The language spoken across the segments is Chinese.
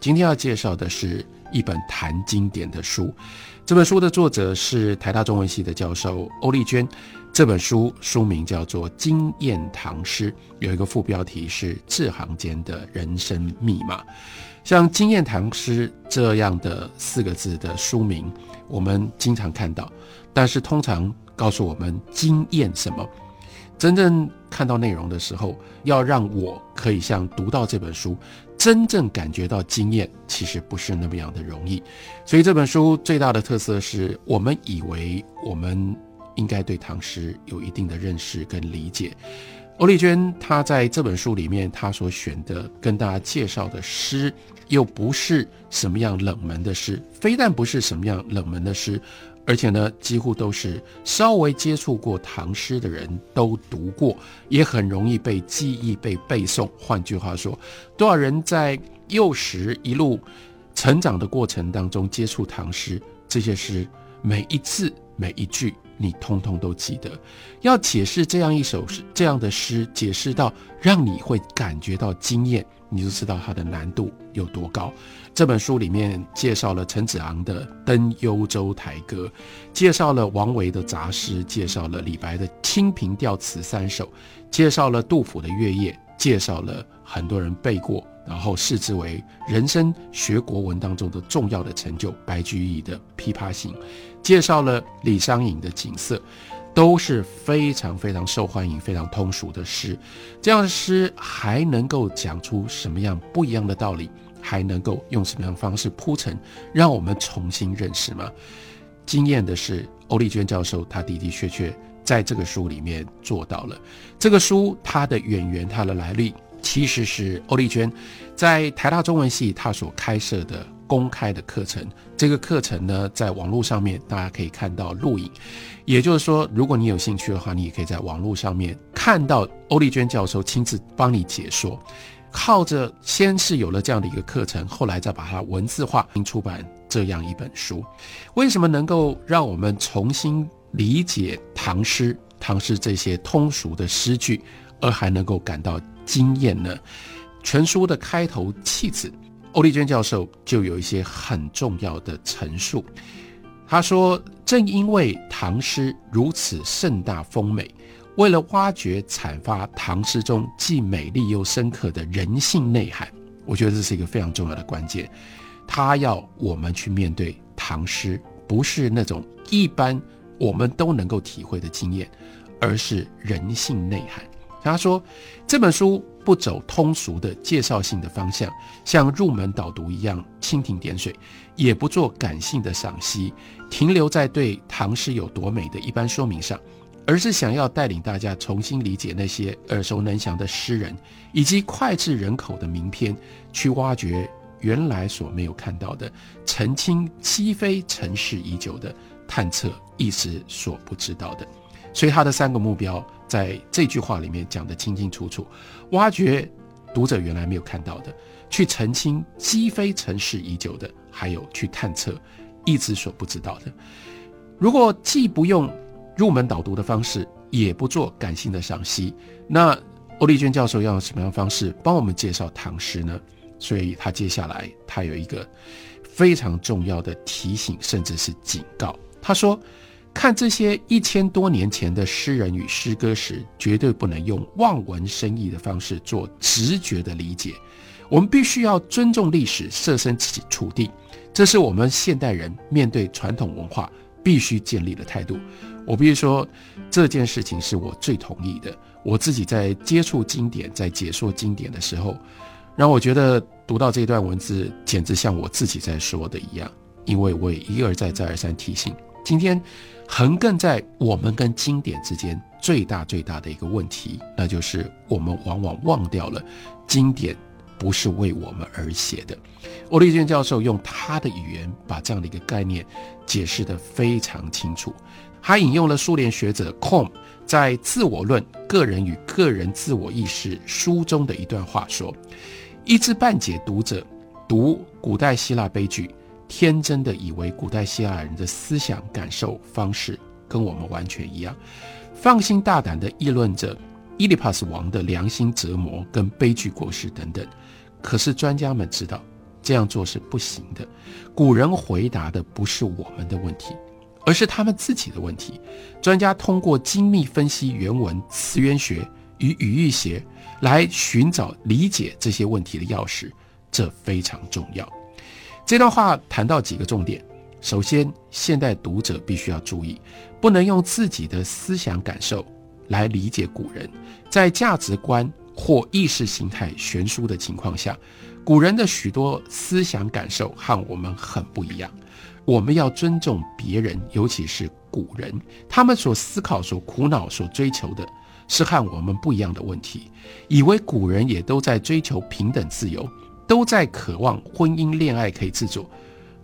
今天要介绍的是一本谈经典的书。这本书的作者是台大中文系的教授欧丽娟。这本书书名叫做《经验唐诗》，有一个副标题是“字行间的人生密码”。像“经验唐诗”这样的四个字的书名，我们经常看到，但是通常告诉我们经验什么？真正看到内容的时候，要让我可以像读到这本书。真正感觉到经验，其实不是那么样的容易。所以这本书最大的特色是我们以为我们应该对唐诗有一定的认识跟理解。欧丽娟她在这本书里面，她所选的跟大家介绍的诗，又不是什么样冷门的诗，非但不是什么样冷门的诗。而且呢，几乎都是稍微接触过唐诗的人都读过，也很容易被记忆、被背诵。换句话说，多少人在幼时一路成长的过程当中接触唐诗，这些诗每一字每一句你通通都记得。要解释这样一首诗、这样的诗，解释到让你会感觉到惊艳，你就知道它的难度有多高。这本书里面介绍了陈子昂的《登幽州台歌》，介绍了王维的杂诗，介绍了李白的《清平调词三首》，介绍了杜甫的《月夜》，介绍了很多人背过，然后视之为人生学国文当中的重要的成就白居易的《琵琶行》，介绍了李商隐的《景色》，都是非常非常受欢迎、非常通俗的诗。这样的诗还能够讲出什么样不一样的道理？还能够用什么样方式铺陈，让我们重新认识吗？惊艳的是，欧丽娟教授他的的确确在这个书里面做到了。这个书它的渊源、它的来历，其实是欧丽娟在台大中文系他所开设的公开的课程。这个课程呢，在网络上面大家可以看到录影。也就是说，如果你有兴趣的话，你也可以在网络上面看到欧丽娟教授亲自帮你解说。靠着先是有了这样的一个课程，后来再把它文字化，并出版这样一本书。为什么能够让我们重新理解唐诗、唐诗这些通俗的诗句，而还能够感到惊艳呢？全书的开头弃子，欧丽娟教授就有一些很重要的陈述。他说：“正因为唐诗如此盛大丰美。”为了挖掘、阐发唐诗中既美丽又深刻的人性内涵，我觉得这是一个非常重要的关键。他要我们去面对唐诗，不是那种一般我们都能够体会的经验，而是人性内涵。他说，这本书不走通俗的介绍性的方向，像入门导读一样蜻蜓点水，也不做感性的赏析，停留在对唐诗有多美的一般说明上。而是想要带领大家重新理解那些耳熟能详的诗人，以及脍炙人口的名篇，去挖掘原来所没有看到的，澄清积非尘世已久的，探测一时所不知道的。所以他的三个目标在这句话里面讲得清清楚楚：挖掘读者原来没有看到的，去澄清积非尘世已久的，还有去探测一直所不知道的。如果既不用入门导读的方式也不做感性的赏析，那欧丽娟教授要用什么样的方式帮我们介绍唐诗呢？所以他接下来他有一个非常重要的提醒，甚至是警告。他说：“看这些一千多年前的诗人与诗歌时，绝对不能用望文生义的方式做直觉的理解。我们必须要尊重历史，设身处地，这是我们现代人面对传统文化必须建立的态度。”我必须说，这件事情是我最同意的。我自己在接触经典、在解说经典的时候，让我觉得读到这段文字，简直像我自己在说的一样。因为我也一而再、再而三提醒，今天横亘在我们跟经典之间最大最大的一个问题，那就是我们往往忘掉了经典。不是为我们而写的。欧丽娟教授用他的语言把这样的一个概念解释得非常清楚。他引用了苏联学者 Com 在《自我论：个人与个人自我意识》书中的一段话说：“一知半解读者读古代希腊悲剧，天真的以为古代希腊人的思想感受方式跟我们完全一样，放心大胆地议论着伊利帕斯王的良心折磨跟悲剧过失等等。可是专家们知道。”这样做是不行的。古人回答的不是我们的问题，而是他们自己的问题。专家通过精密分析原文词源学与语义学来寻找理解这些问题的钥匙，这非常重要。这段话谈到几个重点：首先，现代读者必须要注意，不能用自己的思想感受来理解古人，在价值观或意识形态悬殊的情况下。古人的许多思想感受和我们很不一样，我们要尊重别人，尤其是古人，他们所思考、所苦恼、所追求的是和我们不一样的问题。以为古人也都在追求平等自由，都在渴望婚姻恋爱可以自主，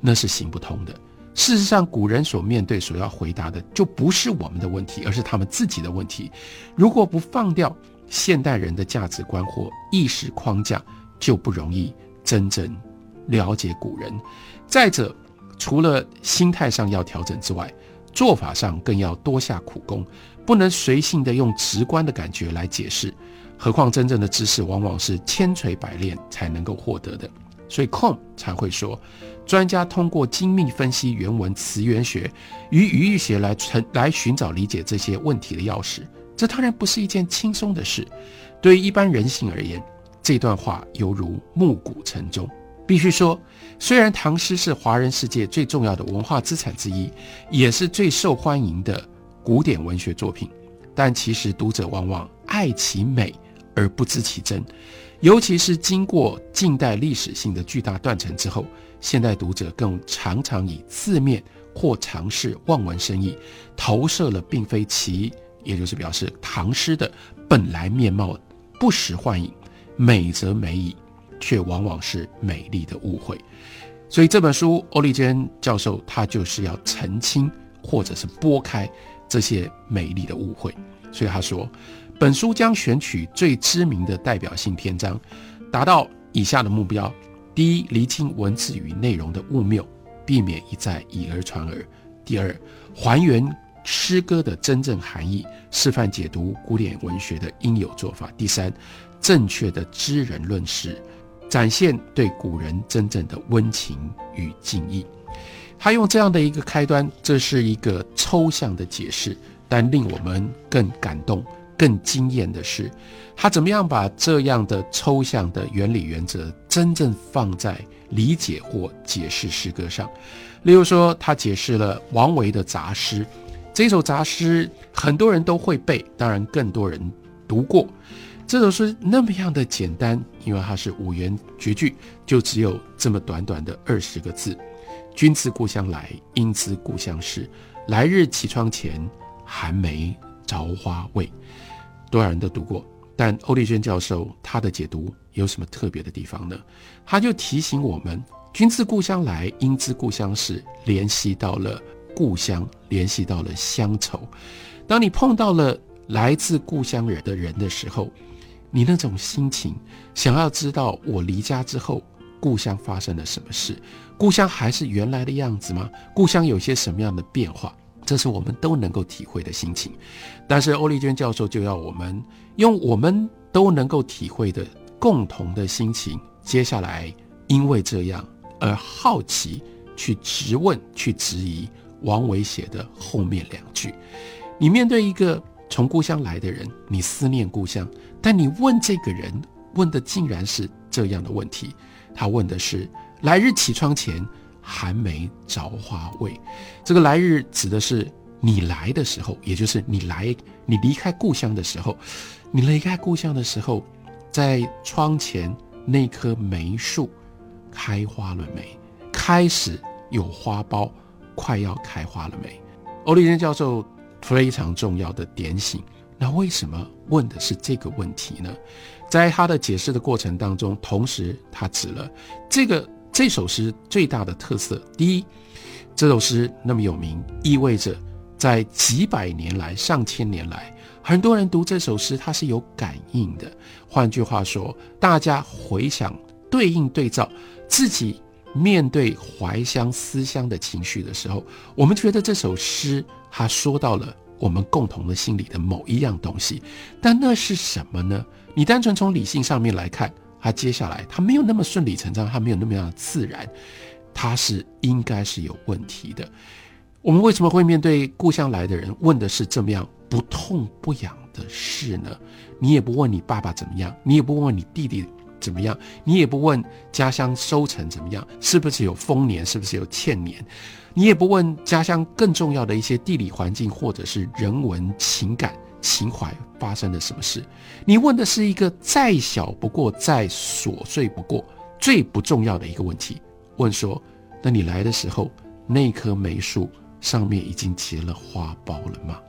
那是行不通的。事实上，古人所面对、所要回答的，就不是我们的问题，而是他们自己的问题。如果不放掉现代人的价值观或意识框架，就不容易真正了解古人。再者，除了心态上要调整之外，做法上更要多下苦功，不能随性的用直观的感觉来解释。何况真正的知识往往是千锤百炼才能够获得的。所以空才会说，专家通过精密分析原文词源学与语义学来成来寻找理解这些问题的钥匙。这当然不是一件轻松的事，对于一般人性而言。这段话犹如暮鼓晨钟。必须说，虽然唐诗是华人世界最重要的文化资产之一，也是最受欢迎的古典文学作品，但其实读者往往爱其美而不知其真。尤其是经过近代历史性的巨大断层之后，现代读者更常常以字面或尝试望文生义，投射了并非其，也就是表示唐诗的本来面貌，不实幻影。美则美矣，却往往是美丽的误会。所以这本书，欧丽娟教授他就是要澄清或者是拨开这些美丽的误会。所以他说，本书将选取最知名的代表性篇章，达到以下的目标：第一，厘清文字与内容的误谬，避免一再以讹传讹；第二，还原诗歌的真正含义，示范解读古典文学的应有做法；第三。正确的知人论事，展现对古人真正的温情与敬意。他用这样的一个开端，这是一个抽象的解释，但令我们更感动、更惊艳的是，他怎么样把这样的抽象的原理原则真正放在理解或解释诗歌上。例如说，他解释了王维的杂诗，这首杂诗很多人都会背，当然更多人读过。这首诗那么样的简单，因为它是五言绝句，就只有这么短短的二十个字：“君自故乡来，应知故乡事。来日绮窗前，寒梅着花未？”多少人都读过，但欧丽娟教授他的解读有什么特别的地方呢？他就提醒我们：“君自故乡来，应知故乡事。”联系到了故乡，联系到了乡愁。当你碰到了来自故乡人的人的时候，你那种心情，想要知道我离家之后，故乡发生了什么事？故乡还是原来的样子吗？故乡有些什么样的变化？这是我们都能够体会的心情。但是欧丽娟教授就要我们用我们都能够体会的共同的心情，接下来因为这样而好奇去质问、去质疑王维写的后面两句。你面对一个从故乡来的人，你思念故乡。但你问这个人问的竟然是这样的问题，他问的是“来日绮窗前，寒梅着花未？”这个“来日”指的是你来的时候，也就是你来你离开故乡的时候，你离开故乡的时候，在窗前那棵梅树开花了没？开始有花苞，快要开花了没？欧丽珍教授非常重要的点醒。那为什么问的是这个问题呢？在他的解释的过程当中，同时他指了这个这首诗最大的特色。第一，这首诗那么有名，意味着在几百年来、上千年来，很多人读这首诗，他是有感应的。换句话说，大家回想、对应、对照自己面对怀乡思乡的情绪的时候，我们觉得这首诗它说到了我们共同的心里的某一样东西。但那是什么呢？你单纯从理性上面来看，他接下来他没有那么顺理成章，他没有那么样的自然，他是应该是有问题的。我们为什么会面对故乡来的人问的是这么样不痛不痒的事呢？你也不问你爸爸怎么样，你也不问你弟弟怎么样，你也不问家乡收成怎么样，是不是有丰年，是不是有欠年，你也不问家乡更重要的一些地理环境或者是人文情感情怀发生了什么事。你问的是一个再小不过、再琐碎不过、最不重要的一个问题：问说，那你来的时候那棵梅树？上面已经结了花苞了吗？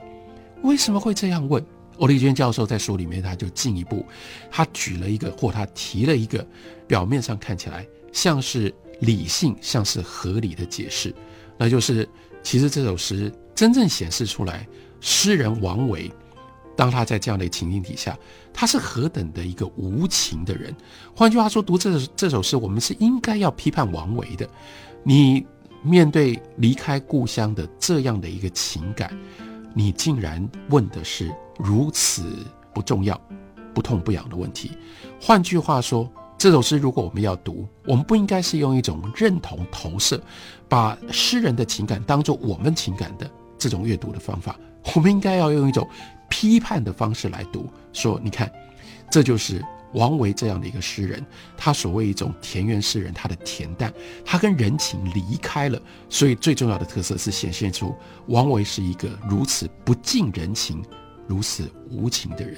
为什么会这样问？欧丽娟教授在书里面他就进一步，他举了一个或他提了一个表面上看起来像是理性、像是合理的解释，那就是其实这首诗真正显示出来，诗人王维，当他在这样的情境底下，他是何等的一个无情的人。换句话说，读这首这首诗，我们是应该要批判王维的。你。面对离开故乡的这样的一个情感，你竟然问的是如此不重要、不痛不痒的问题。换句话说，这首诗如果我们要读，我们不应该是用一种认同投射，把诗人的情感当做我们情感的这种阅读的方法。我们应该要用一种批判的方式来读，说你看，这就是。王维这样的一个诗人，他所谓一种田园诗人，他的恬淡，他跟人情离开了，所以最重要的特色是显现出王维是一个如此不近人情、如此无情的人。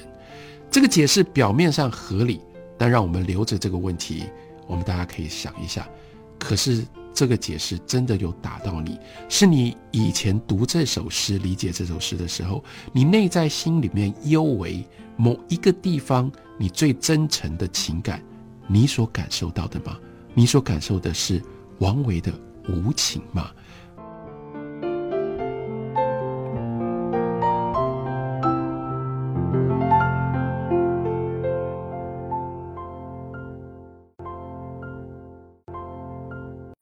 这个解释表面上合理，但让我们留着这个问题，我们大家可以想一下。可是这个解释真的有打到你？是你以前读这首诗、理解这首诗的时候，你内在心里面幽为某一个地方？你最真诚的情感，你所感受到的吗？你所感受的是王维的无情吗？